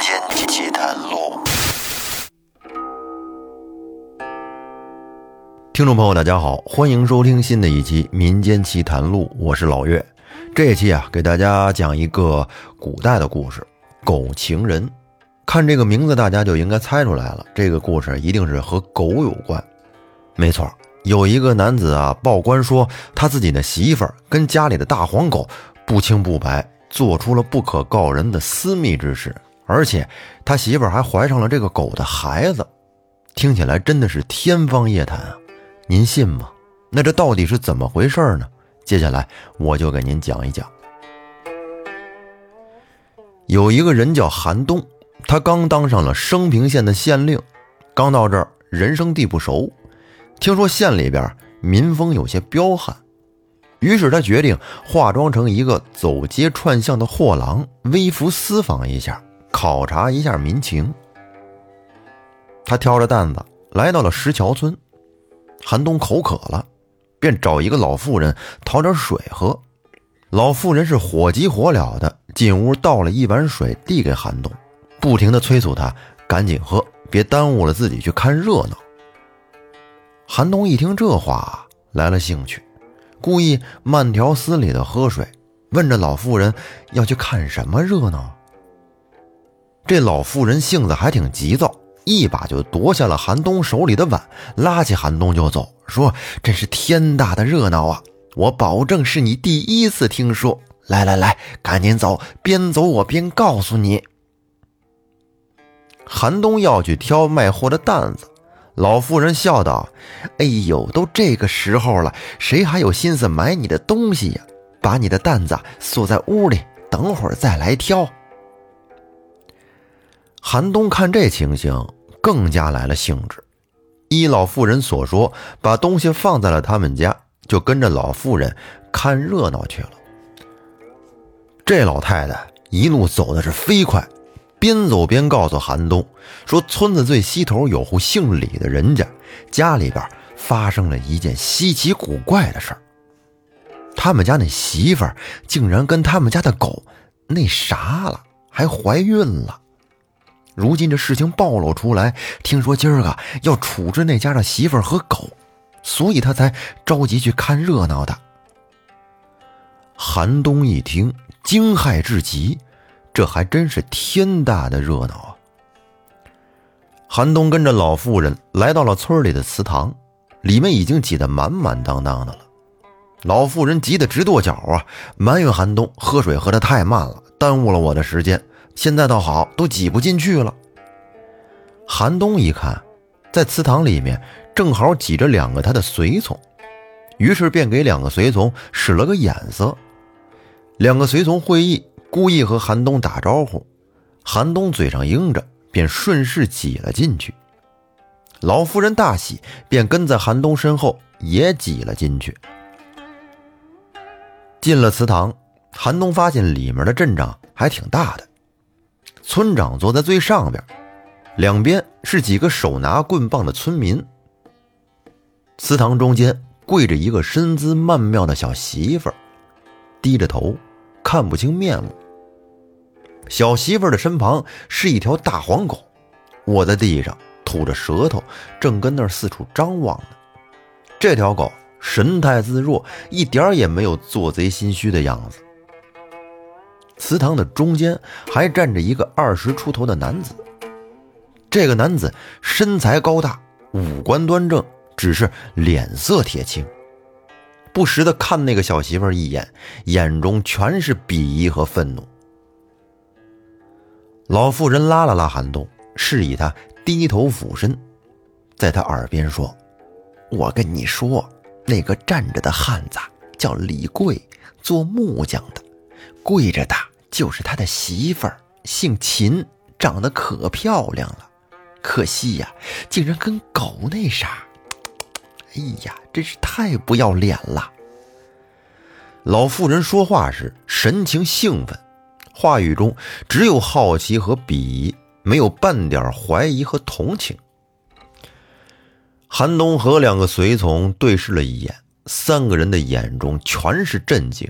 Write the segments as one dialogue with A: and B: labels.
A: 间奇谈录，听众朋友，大家好，欢迎收听新的一期《民间奇谈录》，我是老岳。这一期啊，给大家讲一个古代的故事——狗情人。看这个名字，大家就应该猜出来了，这个故事一定是和狗有关。没错，有一个男子啊，报官说他自己的媳妇儿跟家里的大黄狗不清不白。做出了不可告人的私密之事，而且他媳妇还怀上了这个狗的孩子，听起来真的是天方夜谭啊！您信吗？那这到底是怎么回事呢？接下来我就给您讲一讲。有一个人叫韩东，他刚当上了升平县的县令，刚到这儿人生地不熟，听说县里边民风有些彪悍。于是他决定化妆成一个走街串巷的货郎，微服私访一下，考察一下民情。他挑着担子来到了石桥村，寒冬口渴了，便找一个老妇人讨点水喝。老妇人是火急火燎的进屋倒了一碗水递给寒冬，不停的催促他赶紧喝，别耽误了自己去看热闹。寒冬一听这话，来了兴趣。故意慢条斯理的喝水，问着老妇人要去看什么热闹。这老妇人性子还挺急躁，一把就夺下了韩东手里的碗，拉起韩东就走，说：“真是天大的热闹啊！我保证是你第一次听说。来来来，赶紧走，边走我边告诉你。”韩东要去挑卖货的担子。老妇人笑道：“哎呦，都这个时候了，谁还有心思买你的东西呀？把你的担子锁在屋里，等会儿再来挑。”韩东看这情形，更加来了兴致。依老妇人所说，把东西放在了他们家，就跟着老妇人看热闹去了。这老太太一路走的是飞快。边走边告诉韩东说：“村子最西头有户姓李的人家，家里边发生了一件稀奇古怪的事儿。他们家那媳妇儿竟然跟他们家的狗那啥了，还怀孕了。如今这事情暴露出来，听说今儿个要处置那家的媳妇儿和狗，所以他才着急去看热闹的。”韩东一听，惊骇至极。这还真是天大的热闹啊！韩东跟着老妇人来到了村里的祠堂，里面已经挤得满满当当的了。老妇人急得直跺脚啊，埋怨韩东喝水喝得太慢了，耽误了我的时间。现在倒好，都挤不进去了。韩东一看，在祠堂里面正好挤着两个他的随从，于是便给两个随从使了个眼色。两个随从会意。故意和韩东打招呼，韩东嘴上应着，便顺势挤了进去。老夫人大喜，便跟在韩东身后也挤了进去。进了祠堂，韩东发现里面的阵仗还挺大的。村长坐在最上边，两边是几个手拿棍棒的村民。祠堂中间跪着一个身姿曼妙的小媳妇儿，低着头，看不清面目。小媳妇的身旁是一条大黄狗，卧在地上吐着舌头，正跟那儿四处张望呢。这条狗神态自若，一点也没有做贼心虚的样子。祠堂的中间还站着一个二十出头的男子，这个男子身材高大，五官端正，只是脸色铁青，不时的看那个小媳妇一眼，眼中全是鄙夷和愤怒。老妇人拉了拉韩东，示意他低头俯身，在他耳边说：“我跟你说，那个站着的汉子叫李贵，做木匠的，跪着的就是他的媳妇儿，姓秦，长得可漂亮了，可惜呀，竟然跟狗那啥，哎呀，真是太不要脸了。”老妇人说话时神情兴奋。话语中只有好奇和鄙夷，没有半点怀疑和同情。韩东和两个随从对视了一眼，三个人的眼中全是震惊。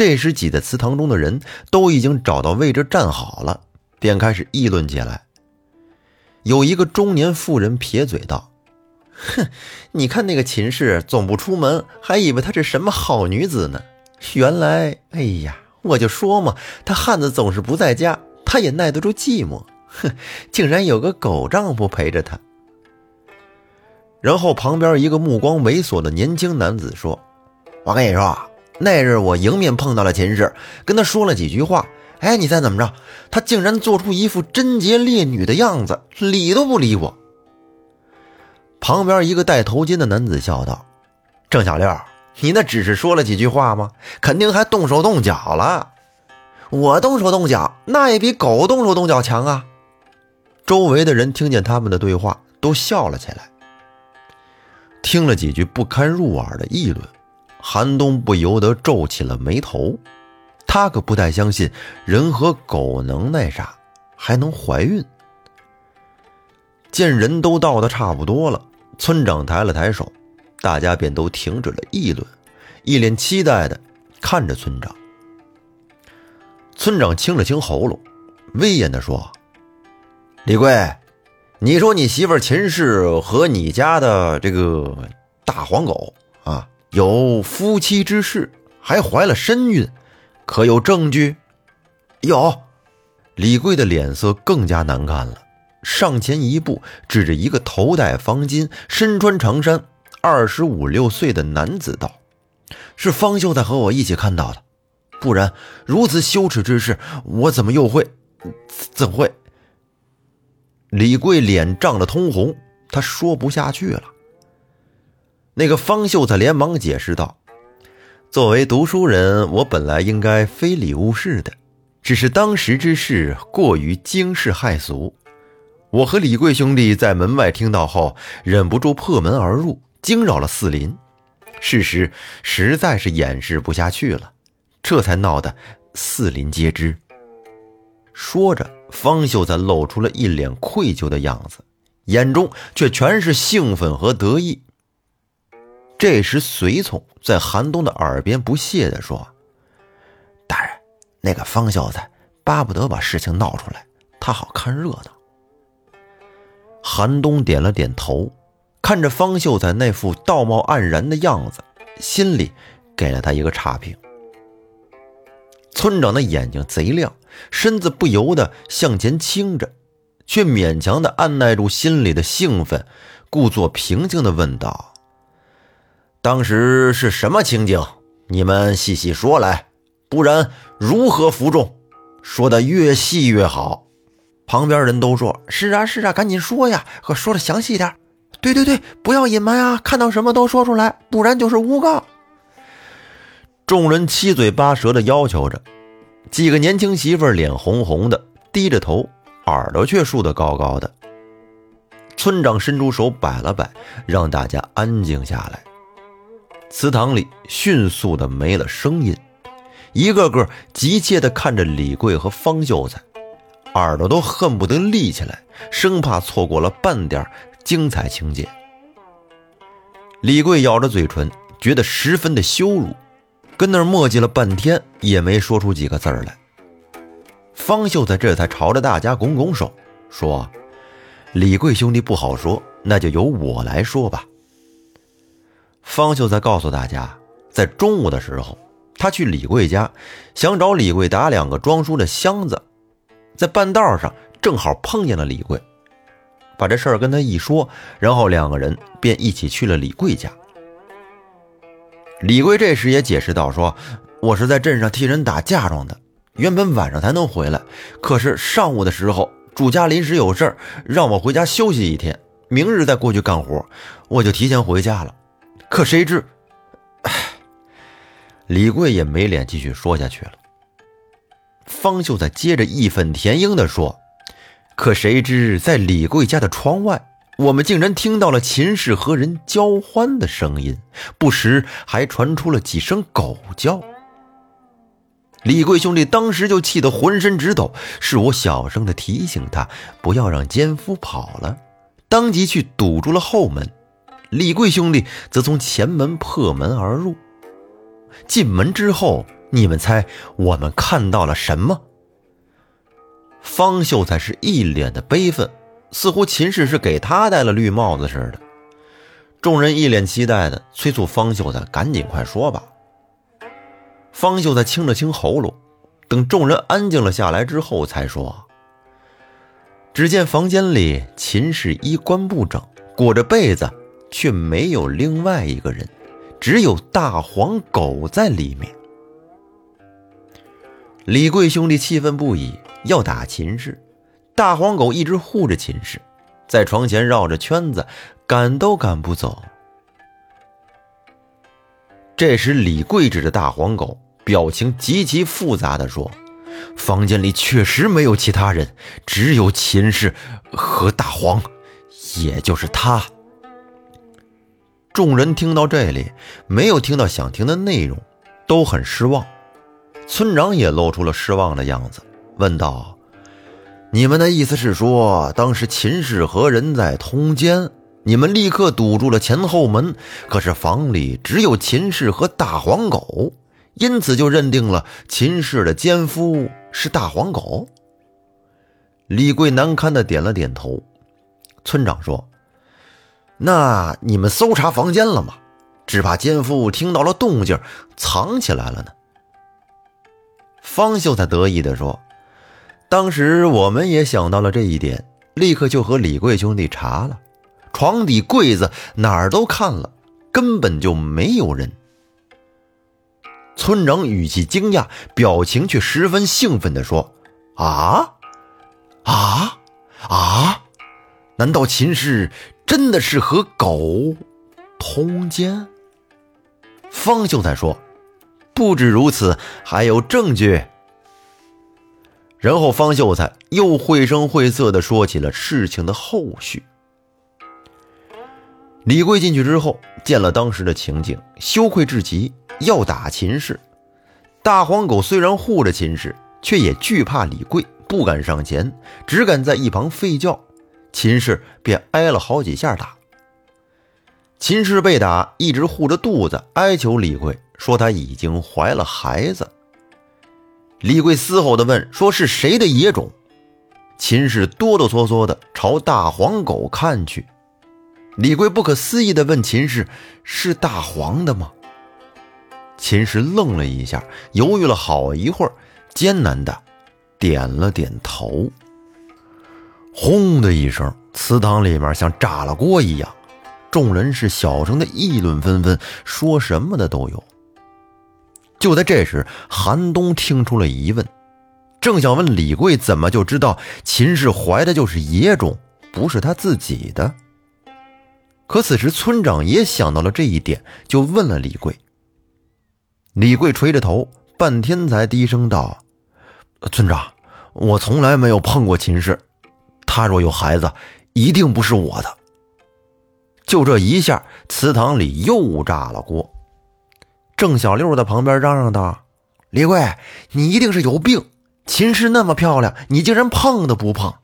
A: 这时，挤在祠堂中的人都已经找到位置站好了，便开始议论起来。有一个中年妇人撇嘴道：“哼，你看那个秦氏总不出门，还以为她是什么好女子呢。原来，哎呀，我就说嘛，她汉子总是不在家，她也耐得住寂寞。哼，竟然有个狗丈夫陪着她。”然后旁边一个目光猥琐的年轻男子说：“我跟你说，那日我迎面碰到了秦氏，跟他说了几句话。哎，你猜怎么着？他竟然做出一副贞洁烈女的样子，理都不理我。”旁边一个戴头巾的男子笑道：“郑小六，你那只是说了几句话吗？肯定还动手动脚了。我动手动脚，那也比狗动手动脚强啊！”周围的人听见他们的对话，都笑了起来。听了几句不堪入耳的议论，韩东不由得皱起了眉头。他可不太相信人和狗能那啥，还能怀孕。见人都到的差不多了，村长抬了抬手，大家便都停止了议论，一脸期待的看着村长。村长清了清喉咙，威严的说：“李贵。”你说你媳妇秦氏和你家的这个大黄狗啊有夫妻之事，还怀了身孕，可有证据？
B: 有。
A: 李贵的脸色更加难看了，上前一步，指着一个头戴方巾、身穿长衫、二十五六岁的男子道：“是方秀才和我一起看到的，不然如此羞耻之事，我怎么又会？怎会？”李贵脸涨得通红，他说不下去了。那个方秀才连忙解释道：“作为读书人，我本来应该非礼勿视的，只是当时之事过于惊世骇俗。我和李贵兄弟在门外听到后，忍不住破门而入，惊扰了四邻。事实实在是掩饰不下去了，这才闹得四邻皆知。”说着。方秀才露出了一脸愧疚的样子，眼中却全是兴奋和得意。这时，随从在韩东的耳边不屑地说：“大人，那个方秀才巴不得把事情闹出来，他好看热闹。”韩东点了点头，看着方秀才那副道貌岸然的样子，心里给了他一个差评。村长的眼睛贼亮，身子不由得向前倾着，却勉强的按耐住心里的兴奋，故作平静的问道：“当时是什么情景？你们细细说来，不然如何服众？说的越细越好。”旁边人都说：“是啊，是啊，赶紧说呀，可说的详细点。”“对对对，不要隐瞒啊，看到什么都说出来，不然就是诬告。”众人七嘴八舌的要求着，几个年轻媳妇脸红红的，低着头，耳朵却竖得高高的。村长伸出手摆了摆，让大家安静下来。祠堂里迅速的没了声音，一个个急切的看着李贵和方秀才，耳朵都恨不得立起来，生怕错过了半点精彩情节。李贵咬着嘴唇，觉得十分的羞辱。跟那儿磨叽了半天，也没说出几个字来。方秀才这才朝着大家拱拱手，说：“李贵兄弟不好说，那就由我来说吧。”方秀才告诉大家，在中午的时候，他去李贵家，想找李贵打两个装书的箱子，在半道上正好碰见了李贵，把这事儿跟他一说，然后两个人便一起去了李贵家。李贵这时也解释道：“说我是在镇上替人打嫁妆的，原本晚上才能回来，可是上午的时候主家临时有事，让我回家休息一天，明日再过去干活，我就提前回家了。可谁知……”李贵也没脸继续说下去了。方秀才接着义愤填膺地说：“可谁知在李贵家的窗外。”我们竟然听到了秦氏和人交欢的声音，不时还传出了几声狗叫。李贵兄弟当时就气得浑身直抖，是我小声的提醒他不要让奸夫跑了，当即去堵住了后门。李贵兄弟则从前门破门而入。进门之后，你们猜我们看到了什么？方秀才是一脸的悲愤，似乎秦氏是给他戴了绿帽子似的。众人一脸期待的催促方秀才赶紧快说吧。方秀才清了清喉咙，等众人安静了下来之后，才说：“只见房间里秦氏衣冠不整，裹着被子，却没有另外一个人，只有大黄狗在里面。”李贵兄弟气愤不已，要打秦氏。大黄狗一直护着秦氏，在床前绕着圈子，赶都赶不走。这时，李贵指着大黄狗，表情极其复杂的说：“房间里确实没有其他人，只有秦氏和大黄，也就是他。”众人听到这里，没有听到想听的内容，都很失望。村长也露出了失望的样子，问道：“你们的意思是说，当时秦氏和人在通奸？”你们立刻堵住了前后门，可是房里只有秦氏和大黄狗，因此就认定了秦氏的奸夫是大黄狗。李贵难堪的点了点头。村长说：“那你们搜查房间了吗？只怕奸夫听到了动静，藏起来了呢。”方秀才得意的说：“当时我们也想到了这一点，立刻就和李贵兄弟查了。”床底、柜子哪儿都看了，根本就没有人。村长语气惊讶，表情却十分兴奋地说：“啊，啊，啊！难道秦氏真的是和狗通奸？”方秀才说：“不止如此，还有证据。”然后方秀才又绘声绘色的说起了事情的后续。李贵进去之后，见了当时的情景，羞愧至极，要打秦氏。大黄狗虽然护着秦氏，却也惧怕李贵，不敢上前，只敢在一旁吠叫。秦氏便挨了好几下打。秦氏被打，一直护着肚子，哀求李贵说他已经怀了孩子。李贵嘶吼地问：“说是谁的野种？”秦氏哆哆嗦嗦地朝大黄狗看去。李贵不可思议地问秦氏：“是大黄的吗？”秦氏愣了一下，犹豫了好一会儿，艰难地点了点头。轰的一声，祠堂里面像炸了锅一样，众人是小声的议论纷纷，说什么的都有。就在这时，韩东听出了疑问，正想问李贵怎么就知道秦氏怀的就是野种，不是他自己的。可此时，村长也想到了这一点，就问了李贵。李贵垂着头，半天才低声道：“村长，我从来没有碰过秦氏，他若有孩子，一定不是我的。”就这一下，祠堂里又炸了锅。郑小六在旁边嚷嚷道：“李贵，你一定是有病！秦氏那么漂亮，你竟然碰都不碰！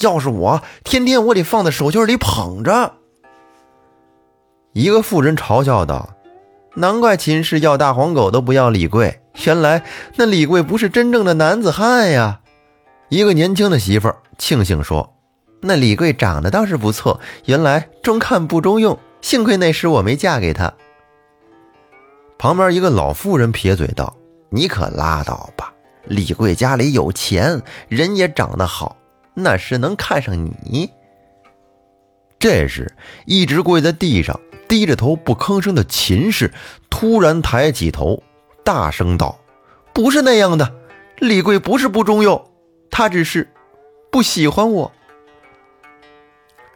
A: 要是我，天天我得放在手心里捧着。”一个妇人嘲笑道：“难怪秦氏要大黄狗都不要李贵，原来那李贵不是真正的男子汉呀！”一个年轻的媳妇儿庆幸说：“那李贵长得倒是不错，原来中看不中用，幸亏那时我没嫁给他。”旁边一个老妇人撇嘴道：“你可拉倒吧，李贵家里有钱，人也长得好，那是能看上你。”这时，一直跪在地上。低着头不吭声的秦氏突然抬起头，大声道：“不是那样的，李贵不是不中用，他只是不喜欢我。”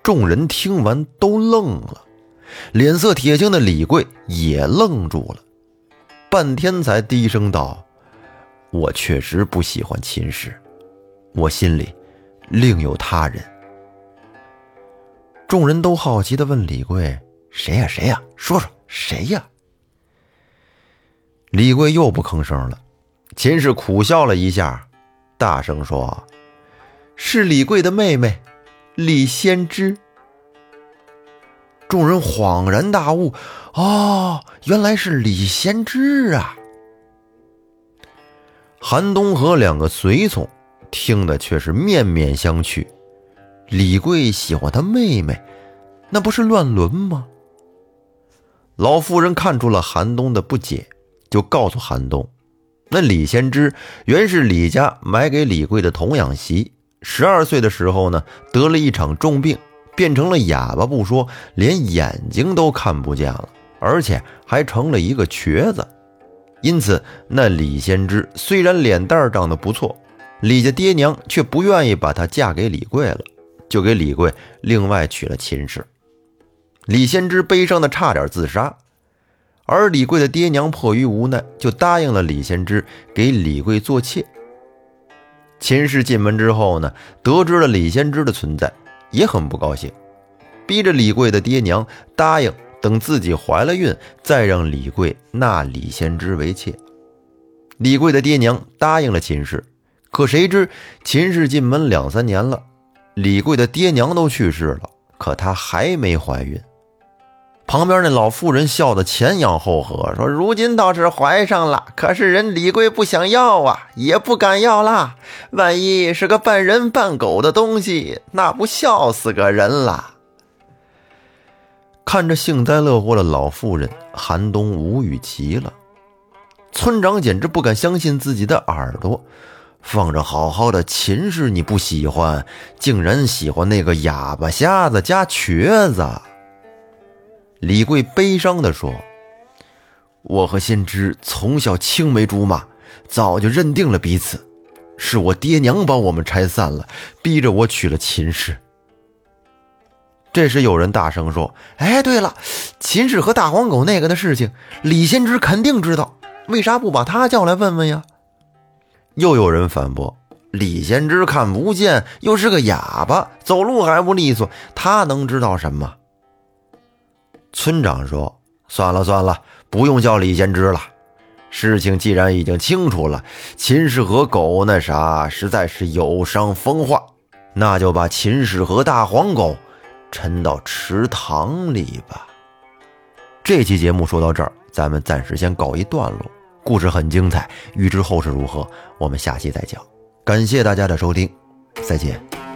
A: 众人听完都愣了，脸色铁青的李贵也愣住了，半天才低声道：“我确实不喜欢秦氏，我心里另有他人。”众人都好奇的问李贵。谁呀？谁呀？说说谁呀？李贵又不吭声了。秦氏苦笑了一下，大声说：“是李贵的妹妹，李先知。”众人恍然大悟：“哦，原来是李先知啊！”韩东和两个随从听的却是面面相觑。李贵喜欢他妹妹，那不是乱伦吗？老妇人看出了韩东的不解，就告诉韩东，那李先知原是李家买给李贵的童养媳，十二岁的时候呢，得了一场重病，变成了哑巴不说，连眼睛都看不见了，而且还成了一个瘸子。因此，那李先知虽然脸蛋长得不错，李家爹娘却不愿意把她嫁给李贵了，就给李贵另外娶了亲事。李先知悲伤的差点自杀，而李贵的爹娘迫于无奈，就答应了李先知给李贵做妾。秦氏进门之后呢，得知了李先知的存在，也很不高兴，逼着李贵的爹娘答应等自己怀了孕，再让李贵纳李先知为妾。李贵的爹娘答应了秦氏，可谁知秦氏进门两三年了，李贵的爹娘都去世了，可她还没怀孕。旁边那老妇人笑得前仰后合，说：“如今倒是怀上了，可是人李贵不想要啊，也不敢要啦。万一是个半人半狗的东西，那不笑死个人了。”看着幸灾乐祸的老妇人，韩冬无语极了。村长简直不敢相信自己的耳朵，放着好好的秦氏你不喜欢，竟然喜欢那个哑巴瞎子加瘸子。李贵悲伤地说：“我和先知从小青梅竹马，早就认定了彼此。是我爹娘把我们拆散了，逼着我娶了秦氏。”这时有人大声说：“哎，对了，秦氏和大黄狗那个的事情，李先知肯定知道，为啥不把他叫来问问呀？”又有人反驳：“李先知看不见，又是个哑巴，走路还不利索，他能知道什么？”村长说：“算了算了，不用叫李先知了。事情既然已经清楚了，秦氏和狗那啥实在是有伤风化，那就把秦氏和大黄狗沉到池塘里吧。”这期节目说到这儿，咱们暂时先告一段落。故事很精彩，欲知后事如何，我们下期再讲。感谢大家的收听，再见。